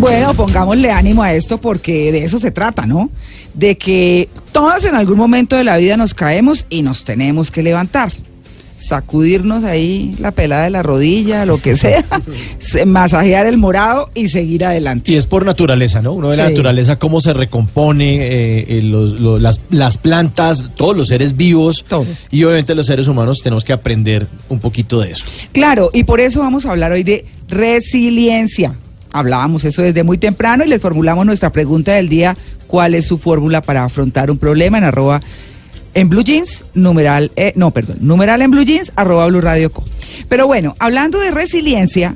Bueno, pongámosle ánimo a esto porque de eso se trata, ¿no? De que todas en algún momento de la vida nos caemos y nos tenemos que levantar. Sacudirnos ahí la pelada de la rodilla, lo que sea, se- masajear el morado y seguir adelante. Y es por naturaleza, ¿no? Uno ve la naturaleza, cómo se recompone, eh, eh, los- los- las, las plantas, todos los seres vivos. Todo. Y obviamente los seres humanos tenemos que aprender un poquito de eso. Claro, y por eso vamos a hablar hoy de resiliencia. Hablábamos eso desde muy temprano y les formulamos nuestra pregunta del día, ¿cuál es su fórmula para afrontar un problema en arroba en Blue Jeans, numeral, eh, no, perdón, numeral en Blue Jeans, arroba Blue Radio Co. Pero bueno, hablando de resiliencia,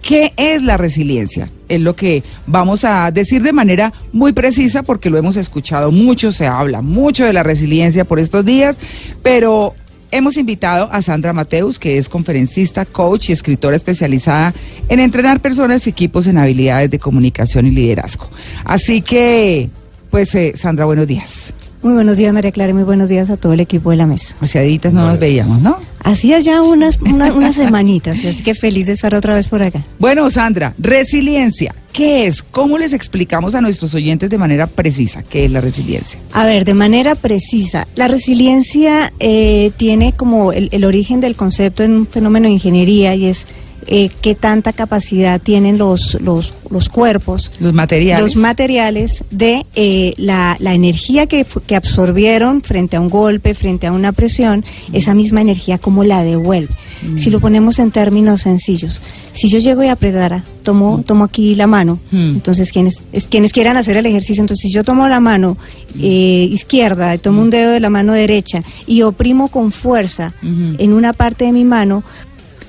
¿qué es la resiliencia? Es lo que vamos a decir de manera muy precisa porque lo hemos escuchado mucho, se habla mucho de la resiliencia por estos días, pero hemos invitado a Sandra Mateus, que es conferencista, coach y escritora especializada en entrenar personas y equipos en habilidades de comunicación y liderazgo. Así que, pues, eh, Sandra, buenos días. Muy buenos días, María Clara, y muy buenos días a todo el equipo de la mesa. Haciaditas no nos veíamos, ¿no? Hacía ya unas, una- unas semanitas, así que feliz de estar otra vez por acá. Bueno, Sandra, resiliencia, ¿qué es? ¿Cómo les explicamos a nuestros oyentes de manera precisa qué es la resiliencia? A ver, de manera precisa, la resiliencia eh, tiene como el, el origen del concepto en un fenómeno de ingeniería y es eh, qué tanta capacidad tienen los, los, los cuerpos Los materiales. los materiales de eh, la, la energía que, que absorbieron frente a un golpe, frente a una presión, esa misma energía, cómo la devuelve. Si lo ponemos en términos sencillos, si yo llego y apretara, tomo, tomo aquí la mano, Mm. entonces quienes, es, quienes quieran hacer el ejercicio, entonces si yo tomo la mano eh, izquierda, tomo un dedo de la mano derecha y oprimo con fuerza Ujú. en una parte de mi mano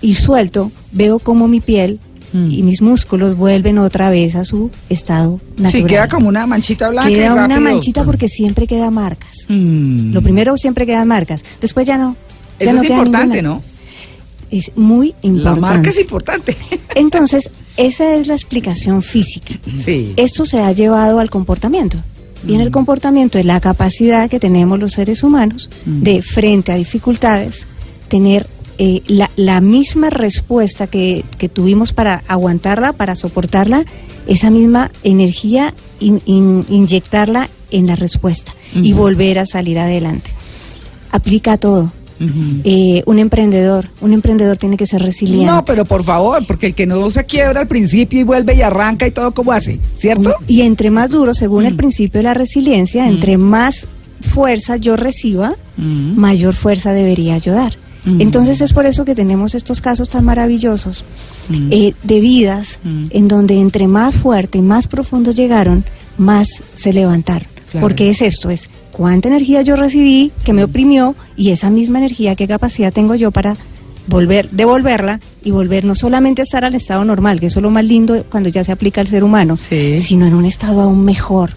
y suelto, veo como mi piel Mm. y mis músculos vuelven otra vez a su estado natural. Sí, queda como una manchita blanca. y Queda una rápido. manchita porque siempre queda marcas. Mm. Lo primero siempre quedan marcas, después ya no. ya Eso no es importante, ninguna. ¿no? Es muy La importante. marca es importante. Entonces, esa es la explicación física. sí. Esto se ha llevado al comportamiento. Y en el comportamiento es la capacidad que tenemos los seres humanos de, frente a dificultades, tener eh, la, la misma respuesta que, que tuvimos para aguantarla, para soportarla, esa misma energía, in- in- inyectarla en la respuesta y volver a salir adelante. Aplica a todo. Eh, un emprendedor, un emprendedor tiene que ser resiliente. No, pero por favor, porque el que no se quiebra al principio y vuelve y arranca y todo como hace, ¿cierto? Y entre más duro, según el Mm. principio de la resiliencia, entre más fuerza yo reciba, Mm. mayor fuerza debería yo dar. Mm. Entonces es por eso que tenemos estos casos tan maravillosos Mm. eh, de vidas Mm. en donde entre más fuerte y más profundos llegaron, más se levantaron. Claro. Porque es esto, es cuánta energía yo recibí que me oprimió y esa misma energía, qué capacidad tengo yo para volver, devolverla y volver no solamente a estar al estado normal, que eso es lo más lindo cuando ya se aplica al ser humano, Sí. sino en un estado aún mejor,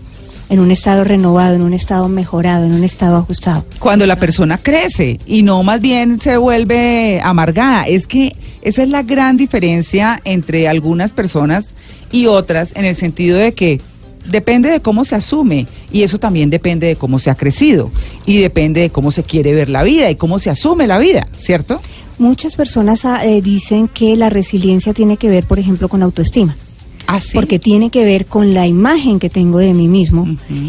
en un estado renovado, en un estado mejorado, en un estado ajustado. Cuando la persona crece y no más bien se vuelve amargada. Es que esa es la gran diferencia entre algunas personas y otras en el sentido de que depende de cómo se asume y eso también depende de cómo se ha crecido y depende de cómo se quiere ver la vida y cómo se asume la vida, ¿cierto? Muchas personas ah, eh, dicen que la resiliencia tiene que ver, por ejemplo, con autoestima. Así. porque tiene que ver con la imagen que tengo de mí mismo,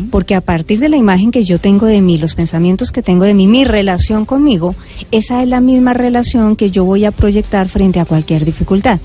porque a partir de la imagen que yo tengo de mí, los pensamientos que tengo de mí, mi relación conmigo, esa es la misma relación que yo voy a proyectar frente a cualquier dificultad.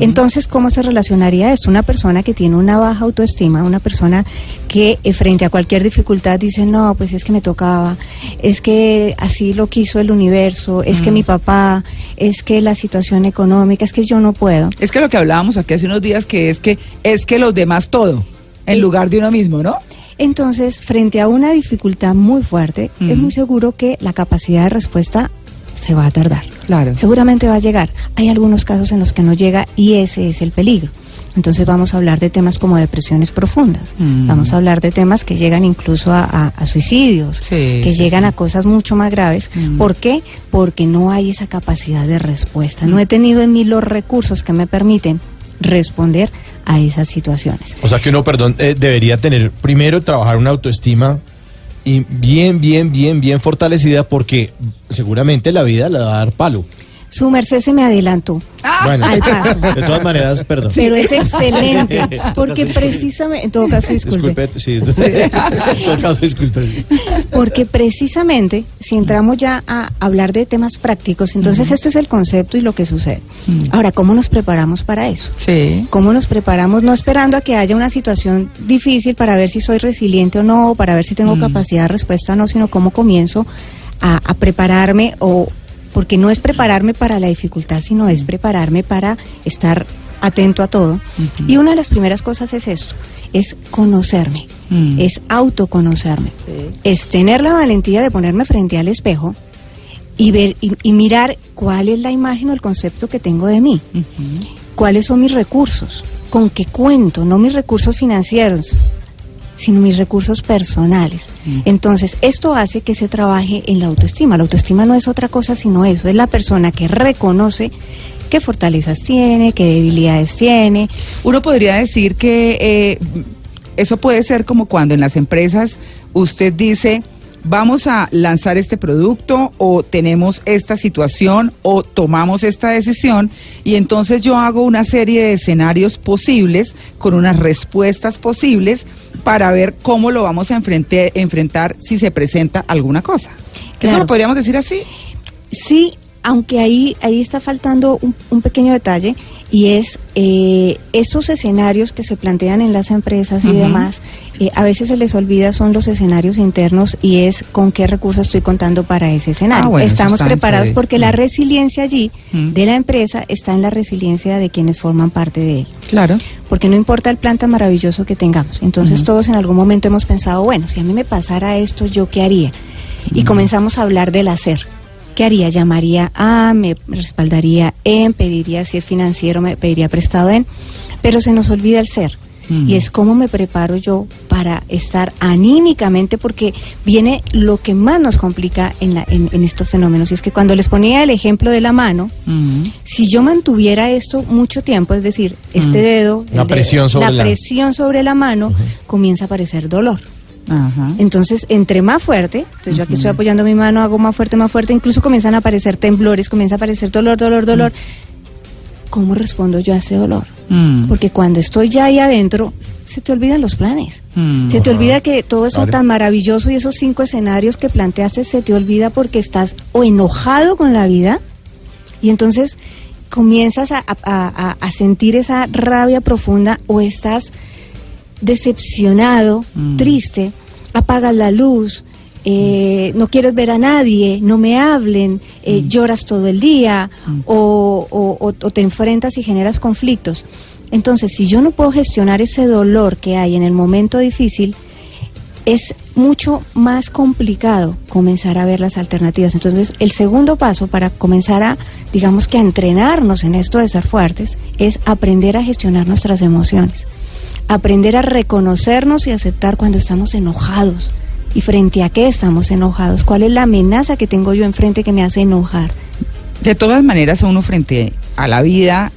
Entonces, ¿cómo se relacionaría esto? Una persona que tiene una baja autoestima, una persona que eh, frente a cualquier dificultad dice, no, pues es que me tocaba, es que así lo quiso el universo, es que mi papá, es que la situación económica, es que yo no puedo. Es que lo que hablábamos aquí hace unos días que es que es que los demás todo en Y- lugar de uno mismo, ¿no? Entonces, frente a una dificultad muy fuerte, es muy seguro que la capacidad de respuesta se va a tardar. Claro. Seguramente va a llegar. Hay algunos casos en los que no llega y ese es el peligro. Entonces vamos a hablar de temas como depresiones profundas, Mm. vamos a hablar de temas que llegan incluso a, a- a suicidios, Sí, que sí, llegan sí. a cosas mucho más graves. Mm. ¿Por qué? Porque no hay esa capacidad de respuesta. No he tenido en mí los recursos que me permiten responder a esas situaciones. O sea que uno, perdón, eh, debería tener primero trabajar una autoestima y bien, bien, bien, bien fortalecida porque seguramente la vida le va a dar palo. Su merced se me adelantó. Bueno, Al paso. de todas maneras, perdón. Pero es excelente, porque precisamente, en todo caso, disculpe, Disculpe, sí, en todo caso, disculpe. porque precisamente, si entramos ya a hablar de temas prácticos, entonces este es el concepto y lo que sucede. Ahora, ¿cómo nos preparamos para eso? Sí. ¿Cómo nos preparamos? No esperando a que haya una situación difícil para ver si soy resiliente o no, para ver si tengo capacidad de respuesta o no, sino cómo comienzo a, a prepararme o porque no es prepararme para la dificultad, sino es prepararme para estar atento a todo. Y una de las primeras cosas es esto, es conocerme, Mm. es autoconocerme, Sí. es tener la valentía de ponerme frente al espejo y ver y, y mirar cuál es la imagen o el concepto que tengo de mí. Cuáles son mis recursos, con qué cuento, no mis recursos financieros, sino mis recursos personales. Entonces, esto hace que se trabaje en la autoestima. La autoestima no es otra cosa sino eso, es la persona que reconoce qué fortalezas tiene, qué debilidades tiene. Uno podría decir que eh, eso puede ser como cuando en las empresas usted dice, vamos a lanzar este producto o tenemos esta situación o tomamos esta decisión y entonces yo hago una serie de escenarios posibles con unas respuestas posibles para ver cómo lo vamos a enfrente- enfrentar si se presenta alguna cosa. ¿Eso lo podríamos decir así? Sí, aunque ahí, ahí está faltando un, un pequeño detalle y es eh, esos escenarios que se plantean en las empresas y demás, eh, a veces se les olvida son los escenarios internos y es con qué recursos estoy contando para ese escenario. Ah, bueno, Estamos preparados porque la Mm. resiliencia allí Mm. de la empresa está en la resiliencia de quienes forman parte de él Claro. porque no importa el plan tan maravilloso que tengamos. Entonces todos en algún momento hemos pensado, bueno, si a mí me pasara esto, ¿yo qué haría? Y comenzamos a hablar del hacer. ¿Qué haría? Llamaría a, me respaldaría en, pediría si es financiero, me pediría prestado en, pero se nos olvida el ser. Y es cómo me preparo yo para estar anímicamente, porque viene lo que más nos complica en, la, en, en estos fenómenos. Y es que cuando les ponía el ejemplo de la mano, si yo mantuviera esto mucho tiempo, es decir, este dedo, dedo- presión sobre la, la- presión sobre la mano, comienza a aparecer dolor. Ajá. Entonces, entre más fuerte, entonces yo aquí estoy apoyando mi mano, hago más fuerte, más fuerte, incluso comienzan a aparecer temblores, comienza a aparecer dolor, dolor, dolor. ¿Cómo respondo yo a ese dolor? Mm. Porque cuando estoy ya ahí adentro, se te olvidan los planes. Mm. Se te olvida que todo eso Claro. tan maravilloso y esos cinco escenarios que planteaste se te olvida porque estás o enojado con la vida y entonces comienzas a, a- a- a sentir esa rabia profunda o estás decepcionado, Mm. triste, apagas la luz, eh, no quieres ver a nadie, no me hablen, eh, lloras todo el día o, o- o- o te enfrentas y generas conflictos. Entonces, si yo no puedo gestionar ese dolor que hay en el momento difícil, es mucho más complicado comenzar a ver las alternativas. Entonces, el segundo paso para comenzar a, digamos que a entrenarnos en esto de ser fuertes, es aprender a gestionar nuestras emociones. Aprender a reconocernos y aceptar cuando estamos enojados. Y frente a qué estamos enojados. ¿Cuál es la amenaza que tengo yo enfrente que me hace enojar? De todas maneras, uno frente a la vida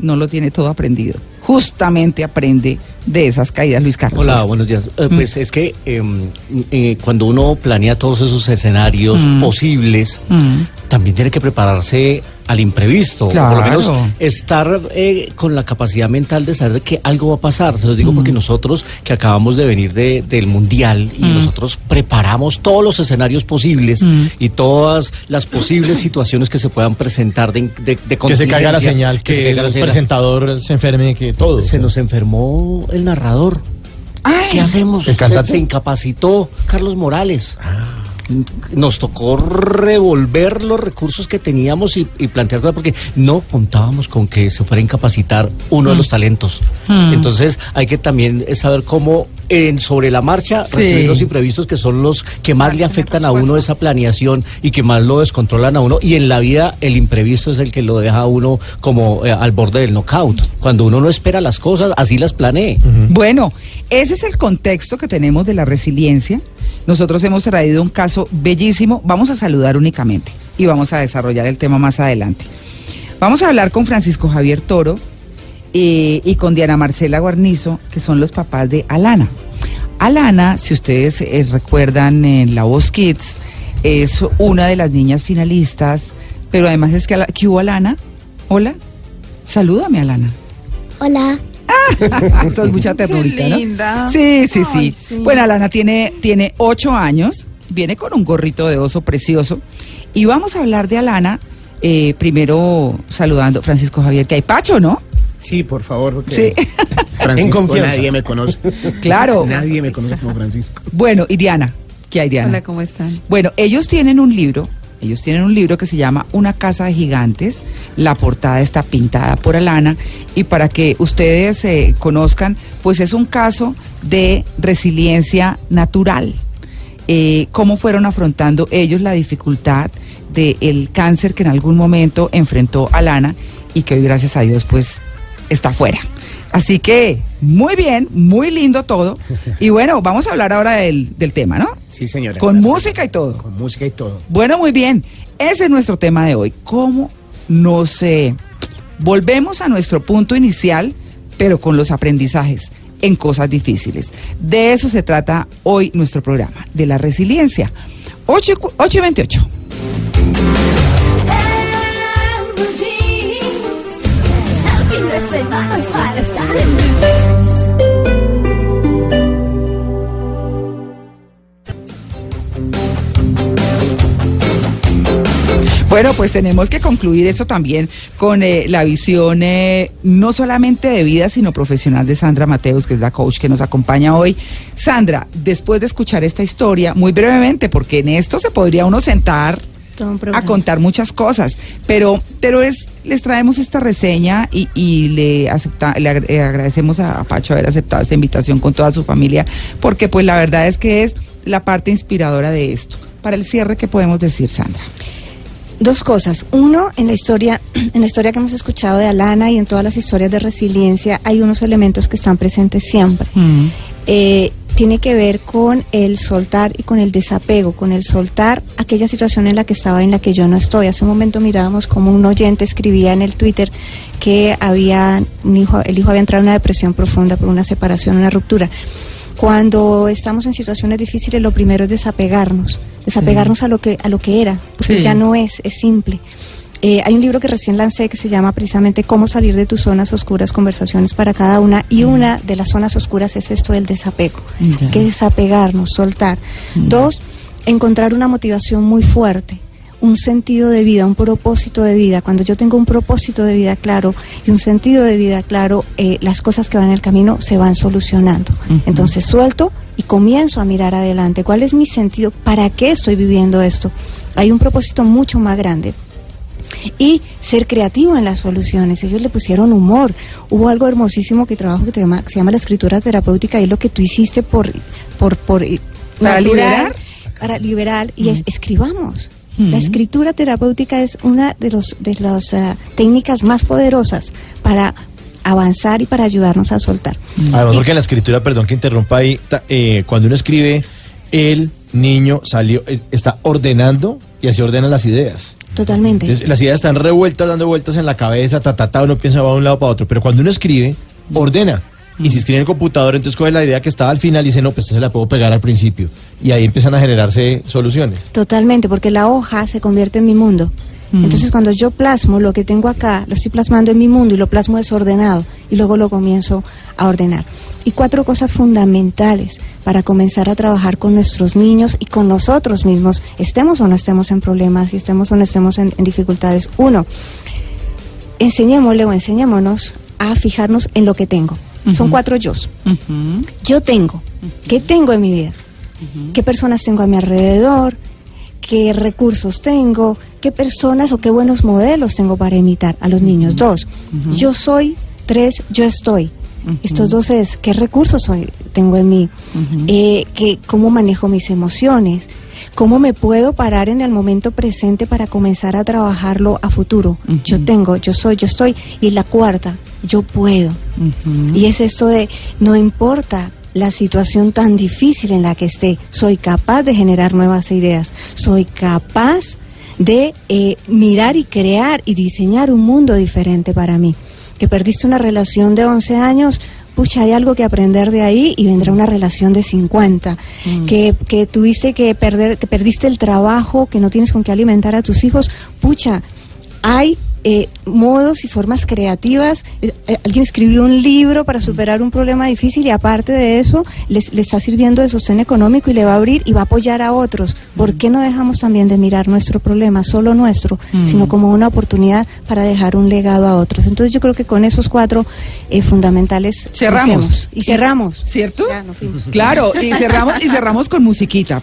no lo tiene todo aprendido. Justamente aprende de esas caídas, Luis Carlos. Hola, buenos días. Eh, Mm. Pues es que em, eh, cuando uno planea todos esos escenarios Mm. posibles, Mm. También tiene que prepararse al imprevisto. o Por lo Claro. menos estar eh, con la capacidad mental de saber que algo va a pasar. Se los digo Mm. porque nosotros que acabamos de venir de- del Mundial y Mm. nosotros preparamos todos los escenarios posibles Mm. y todas las posibles situaciones que se puedan presentar de, de, de Que se caiga la señal, que, se el señal. presentador se enferme, que todo. Se nos enfermó el narrador. Ay, ¿Qué hacemos? ¿El Se, se incapacitó Carlos Morales. Nos tocó revolver los recursos que teníamos y, y plantear cosas porque no contábamos con que se fuera a incapacitar uno de los talentos. Entonces hay que también saber cómo en sobre la marcha Sí. recibir los imprevistos que son los que más le afectan a uno esa planeación y que más lo descontrolan a uno y en la vida el imprevisto es el que lo deja a uno como eh, al borde del knockout. Cuando uno no espera las cosas, así las planee. Bueno, ese es el contexto que tenemos de la resiliencia. Nosotros hemos traído un caso bellísimo. Vamos a saludar únicamente y vamos a desarrollar el tema más adelante. Vamos a hablar con Francisco Javier Toro eh, y con Diana Marcela Guarnizo, que son los papás de Alana. Alana, si ustedes eh, recuerdan en La Voz Kids, es una de las niñas finalistas, pero además es que, Ala- ¿qué hubo Alana? Hola, salúdame Alana. Hola. Sos mucha ternurita, Qué ¿no? linda. Sí, sí, Ay, sí, sí. Bueno, Alana tiene, tiene ocho años, viene con un gorrito de oso precioso. Y vamos a hablar de Alana, eh, primero saludando Francisco Javier, que hay Pacho, ¿no? Sí, por favor, porque Sí. Francisco En confianza. nadie me conoce. Claro. Nadie me conoce como Francisco. Bueno, y Diana, ¿qué hay Diana? Hola, ¿cómo están? Bueno, ellos tienen un libro, ellos tienen un libro que se llama Una casa de gigantes. La portada está pintada por Alana y para que ustedes eh, conozcan, pues es un caso de resiliencia natural. Eh, cómo fueron afrontando ellos la dificultad del cáncer que en algún momento enfrentó Alana y que hoy gracias a Dios pues está fuera. Así que muy bien, muy lindo todo. Y bueno, vamos a hablar ahora del, del tema, ¿no? Sí, señora. Con claro. música y todo. Con música y todo. Bueno, muy bien. Ese es nuestro tema de hoy. ¿Cómo nos eh, volvemos a nuestro punto inicial, pero con los aprendizajes en cosas difíciles? De eso se trata hoy nuestro programa, de la resiliencia. 8 y, cu- 8 y 28. Bueno, pues tenemos que concluir esto también con eh, la visión eh, no solamente de vida, sino profesional de Sandra Mateus, que es la coach que nos acompaña hoy. Sandra, después de escuchar esta historia, muy brevemente, porque en esto se podría uno sentar a contar muchas cosas, pero, pero es, les traemos esta reseña y, y le, acepta, le agra- agradecemos a, a Pacho haber aceptado esta invitación con toda su familia, porque pues la verdad es que es la parte inspiradora de esto. Para el cierre, ¿qué podemos decir, Sandra? Dos cosas. Uno, en la historia, en la historia que hemos escuchado de Alana y en todas las historias de resiliencia, hay unos elementos que están presentes siempre. Eh, tiene que ver con el soltar y con el desapego, con el soltar aquella situación en la que estaba en la que yo no estoy. Hace un momento mirábamos como un oyente escribía en el Twitter que había un hijo, el hijo había entrado en una depresión profunda por una separación, una ruptura. Cuando estamos en situaciones difíciles, lo primero es desapegarnos, desapegarnos a lo que a lo que era, porque Sí. ya no es, es simple. Eh, hay un libro que recién lancé que se llama precisamente Cómo salir de tus zonas oscuras, conversaciones para cada una, y una de las zonas oscuras es esto del desapego, Ya. que desapegarnos, soltar. Dos, encontrar una motivación muy fuerte, un sentido de vida, un propósito de vida. Cuando yo tengo un propósito de vida claro y un sentido de vida claro, eh, las cosas que van en el camino se van solucionando. Entonces suelto y comienzo a mirar adelante. ¿Cuál es mi sentido? ¿Para qué estoy viviendo esto? Hay un propósito mucho más grande y ser creativo en las soluciones. Ellos le pusieron humor. Hubo algo hermosísimo que trabajo que, te llama, que se llama la escritura terapéutica y es lo que tú hiciste por por por eh, ¿Para natural, liberar? para liberar y es escribamos. Mm. La escritura terapéutica es una de los de las eh, técnicas más poderosas para avanzar y para ayudarnos a soltar. Además, porque en la escritura, perdón que interrumpa ahí, eh, cuando uno escribe, el niño salió, eh, está ordenando y así ordena las ideas. Totalmente. Entonces, las ideas están revueltas, dando vueltas en la cabeza, ta, ta, ta, uno piensa va de un lado para otro, pero cuando uno escribe, ordena. Y si escribe en el computador, entonces coge la idea que estaba al final y dice, no, pues se la puedo pegar al principio. Y ahí empiezan a generarse soluciones. Totalmente, porque la hoja se convierte en mi mundo. Entonces cuando yo plasmo lo que tengo acá, lo estoy plasmando en mi mundo y lo plasmo desordenado y luego lo comienzo a ordenar. Y cuatro cosas fundamentales para comenzar a trabajar con nuestros niños y con nosotros mismos, estemos o no estemos en problemas, y estemos o no estemos en, en dificultades. Uno, enseñémosle o enseñémonos a fijarnos en lo que tengo. Son cuatro yo. Yo tengo. ¿Qué tengo en mi vida? ¿Qué personas tengo a mi alrededor? Qué recursos tengo, qué personas o qué buenos modelos tengo para imitar a los niños. Dos, yo soy. Tres, yo estoy. Estos dos es qué recursos soy, tengo en mí, Eh, que, cómo manejo mis emociones, cómo me puedo parar en el momento presente para comenzar a trabajarlo a futuro. Yo tengo, yo soy, yo estoy. Y la cuarta, yo puedo. Y es esto de, no importa la situación tan difícil en la que esté, soy capaz de generar nuevas ideas, soy capaz de eh, mirar y crear y diseñar un mundo diferente para mí. Que perdiste una relación de 11 años, pucha, hay algo que aprender de ahí y vendrá una relación de 50. Que, que tuviste que perder, que perdiste el trabajo, que no tienes con qué alimentar a tus hijos, pucha, hay eh, modos y formas creativas. Eh, eh, alguien escribió un libro para superar un problema difícil y aparte de eso les, le está sirviendo de sostén económico y le va a abrir y va a apoyar a otros. ¿Por qué no dejamos también de mirar nuestro problema, solo nuestro, sino como una oportunidad para dejar un legado a otros? Entonces yo creo que con esos cuatro eh, fundamentales Cerramos. y cerramos. ¿Cierto? Ya. Claro, y cerramos, y cerramos con musiquita.